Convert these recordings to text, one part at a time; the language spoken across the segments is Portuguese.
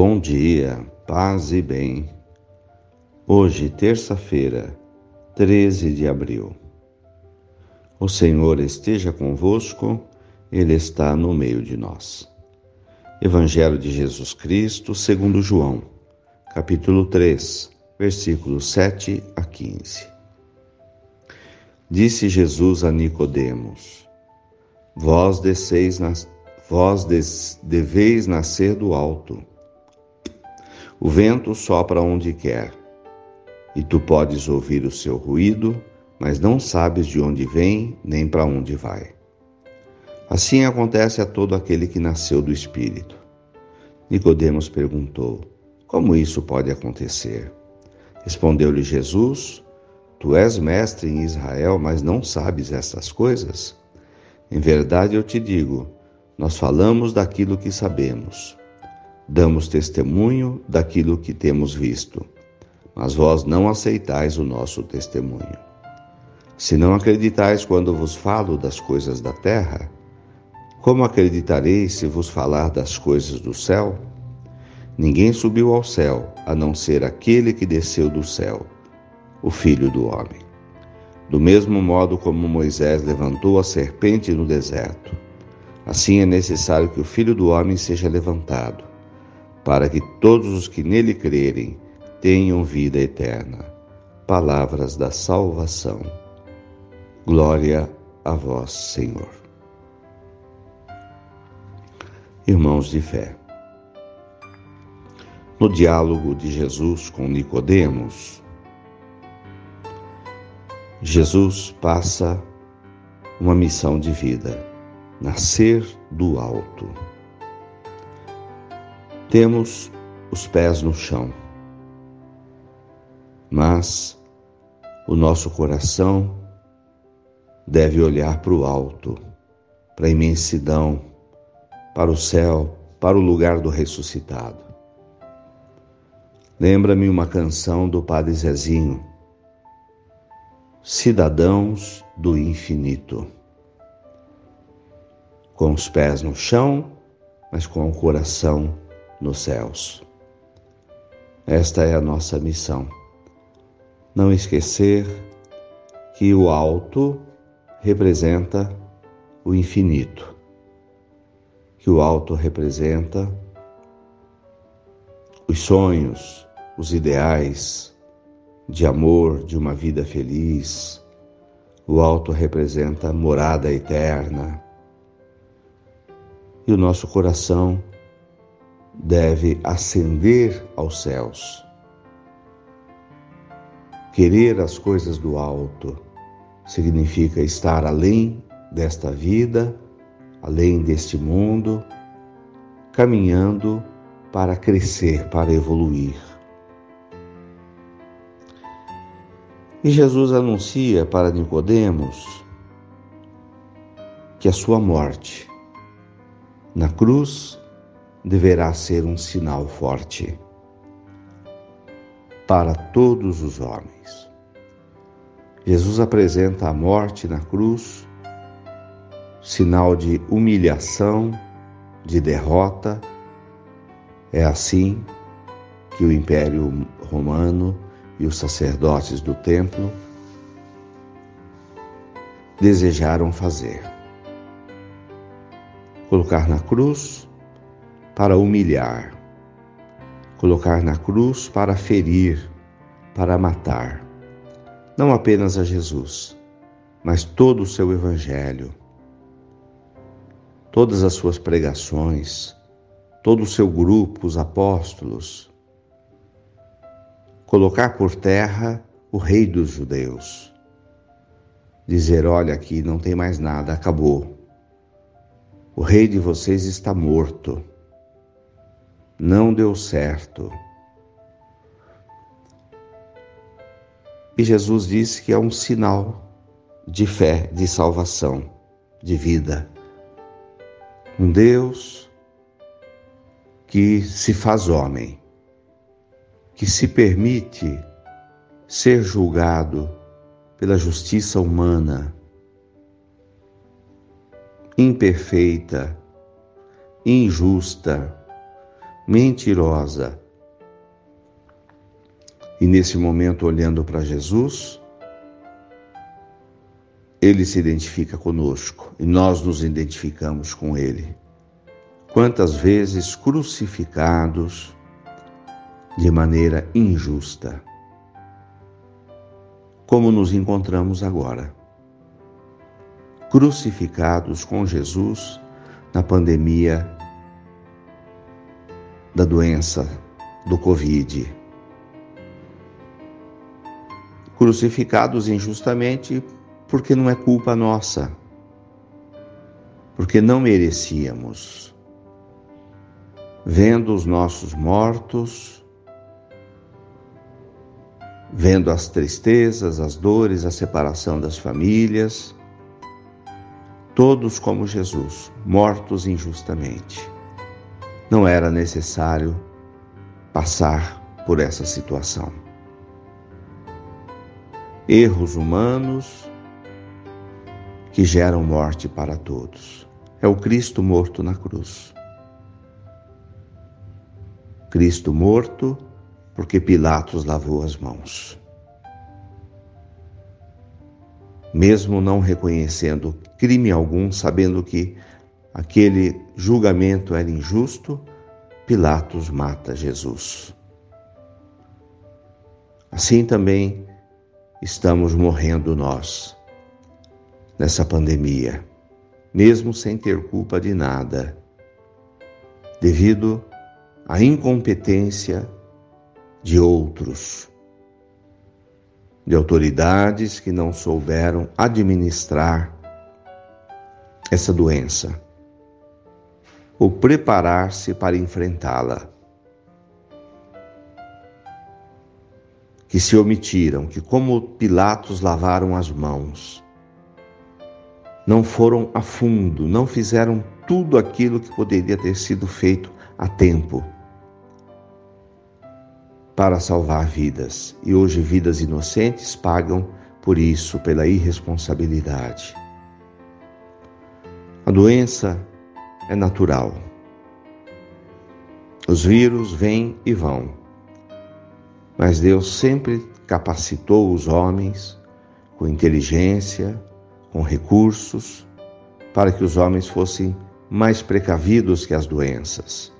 Bom dia, paz e bem. Hoje, terça-feira, 13 de abril. O Senhor esteja convosco, Ele está no meio de nós. Evangelho de Jesus Cristo, segundo João, capítulo 3, versículos 7 a 15. Disse Jesus a Nicodemos: Vós desceis nas vós des, deveis nascer do alto. O vento sopra onde quer, e tu podes ouvir o seu ruído, mas não sabes de onde vem nem para onde vai. Assim acontece a todo aquele que nasceu do Espírito. Nicodemos perguntou: Como isso pode acontecer? Respondeu-lhe Jesus: Tu és mestre em Israel, mas não sabes estas coisas? Em verdade eu te digo, nós falamos daquilo que sabemos Damos testemunho daquilo que temos visto, mas vós não aceitais o nosso testemunho. Se não acreditais quando vos falo das coisas da terra, como acreditareis se vos falar das coisas do céu? Ninguém subiu ao céu, a não ser aquele que desceu do céu, o Filho do Homem. Do mesmo modo como Moisés levantou a serpente no deserto, assim é necessário que o Filho do Homem seja levantado, para que todos os que nele crerem tenham vida eterna. Palavras da salvação. Glória a vós, Senhor. Irmãos de fé. No diálogo de Jesus com Nicodemos, Jesus passa uma missão de vida: nascer do alto. Temos os pés no chão, mas o nosso coração deve olhar para o alto, para a imensidão, para o céu, para o lugar do ressuscitado. Lembra-me uma canção do Padre Zezinho, Cidadãos do Infinito. Com os pés no chão, mas com o coração nos céus. Esta é a nossa missão. Não esquecer que o alto representa o infinito, que o alto representa os sonhos, os ideais de amor, de uma vida feliz. O alto representa morada eterna. E o nosso coração deve ascender aos céus. Querer as coisas do alto significa estar além desta vida, além deste mundo, caminhando para crescer, para evoluir. E Jesus anuncia para Nicodemos que a sua morte na cruz deverá ser um sinal forte para todos os homens. Jesus apresenta a morte na cruz, sinal de humilhação, de derrota. É assim que o Império Romano e os sacerdotes do templo desejaram fazer. Colocar na cruz para humilhar, colocar na cruz para ferir, para matar, não apenas a Jesus, mas todo o seu Evangelho, todas as suas pregações, todo o seu grupo, os apóstolos, colocar por terra o Rei dos Judeus, dizer: olha, aqui não tem mais nada, acabou. O rei de vocês está morto não deu certo. E Jesus disse que é um sinal de fé, de salvação, de vida. Um Deus que se faz homem, que se permite ser julgado pela justiça humana, imperfeita, injusta, mentirosa. E nesse momento, olhando para Jesus, ele se identifica conosco e nós nos identificamos com ele. Quantas vezes crucificados de maneira injusta. Como nos encontramos agora, crucificados com Jesus na pandemia da doença do Covid. Crucificados injustamente porque não é culpa nossa, porque não merecíamos. Vendo os nossos mortos, vendo as tristezas, as dores, a separação das famílias, todos como Jesus, mortos injustamente. Não era necessário passar por essa situação. Erros humanos que geram morte para todos. É o Cristo morto na cruz. Cristo morto porque Pilatos lavou as mãos. Mesmo não reconhecendo crime algum, sabendo que aquele julgamento era injusto, Pilatos mata Jesus. Assim também estamos morrendo nós nessa pandemia, mesmo sem ter culpa de nada, devido à incompetência de outros, de autoridades que não souberam administrar essa doença ou preparar-se para enfrentá-la. Que se omitiram, que, como Pilatos, lavaram as mãos, não foram a fundo, não fizeram tudo aquilo que poderia ter sido feito a tempo para salvar vidas. E hoje, vidas inocentes pagam por isso, pela irresponsabilidade. A doença é natural. Os vírus vêm e vão. Mas Deus sempre capacitou os homens com inteligência, com recursos, para que os homens fossem mais precavidos que as doenças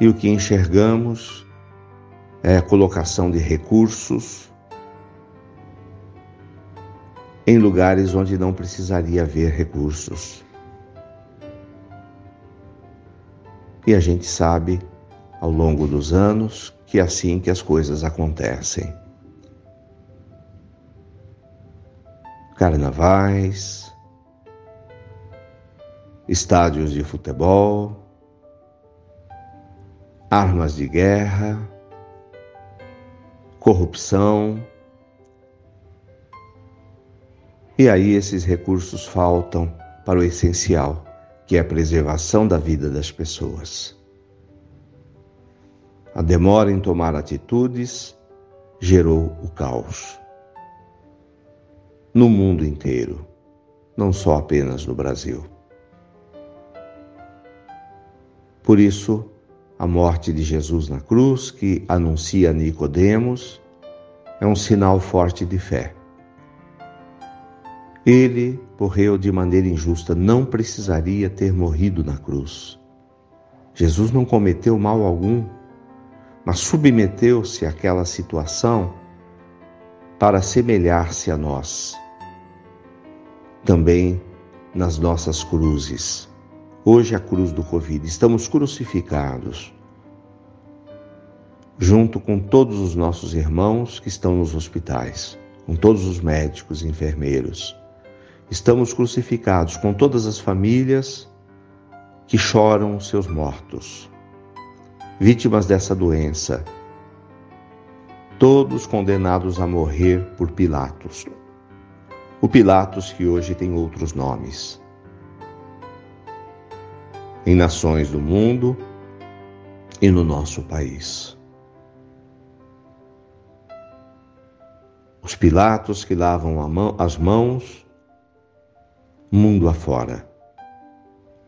e o que enxergamos é a colocação de recursos em lugares onde não precisaria haver recursos. E a gente sabe, ao longo dos anos, que é assim que as coisas acontecem. Carnavais, estádios de futebol, armas de guerra, corrupção. E aí esses recursos faltam para o essencial, que é a preservação da vida das pessoas. A demora em tomar atitudes gerou o caos. No mundo inteiro, não só apenas no Brasil. Por isso, a morte de Jesus na cruz, que anuncia Nicodemos, é um sinal forte de fé. Ele morreu de maneira injusta, não precisaria ter morrido na cruz. Jesus não cometeu mal algum, mas submeteu-se àquela situação para semelhar-se a nós. Também nas nossas cruzes Hoje é a cruz do Covid. Estamos crucificados, junto com todos os nossos irmãos que estão nos hospitais, com todos os médicos e enfermeiros. Estamos crucificados com todas as famílias que choram os seus mortos, vítimas dessa doença, todos condenados a morrer por Pilatos. O Pilatos que hoje tem outros nomes em nações do mundo e no nosso país. Os Pilatos que lavam mão, as mãos mundo afora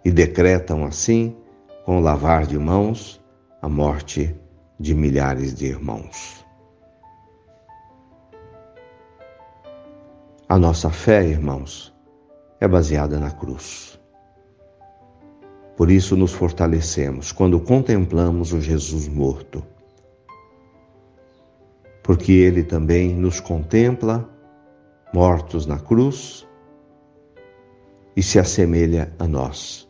e decretam assim com lavar de mãos, a morte de milhares de irmãos. A nossa fé, irmãos, é baseada na cruz. Por isso nos fortalecemos quando contemplamos o Jesus morto. Porque ele também nos contempla mortos na cruz e se assemelha a nós,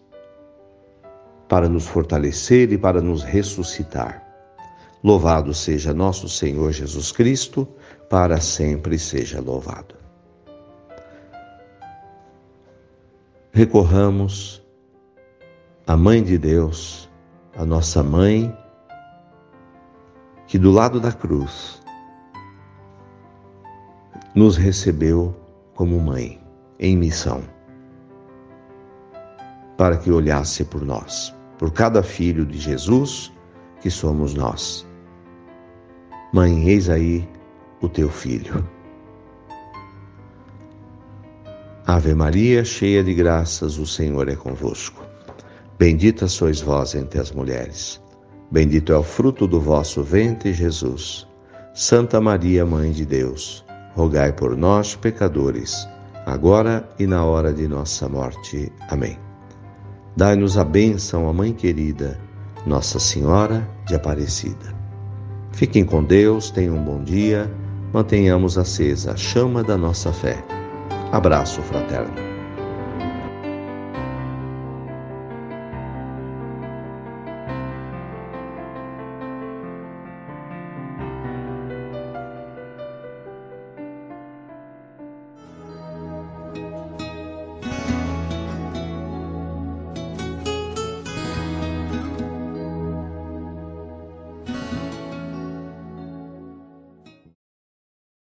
para nos fortalecer e para nos ressuscitar. Louvado seja nosso Senhor Jesus Cristo, para sempre seja louvado. Recorramos à Mãe de Deus, a nossa mãe, que do lado da cruz nos recebeu como mãe em missão, para que olhasse por nós, por cada filho de Jesus que somos nós. Mãe, eis aí o teu filho. Ave Maria, cheia de graças, o Senhor é convosco. Bendita sois vós entre as mulheres. Bendito é o fruto do vosso ventre, Jesus. Santa Maria, Mãe de Deus, rogai por nós, pecadores, agora e na hora de nossa morte. Amém. Dai-nos a bênção, a Mãe querida, Nossa Senhora de Aparecida. Fiquem com Deus, tenham um bom dia, mantenhamos acesa a chama da nossa fé. Abraço fraterno.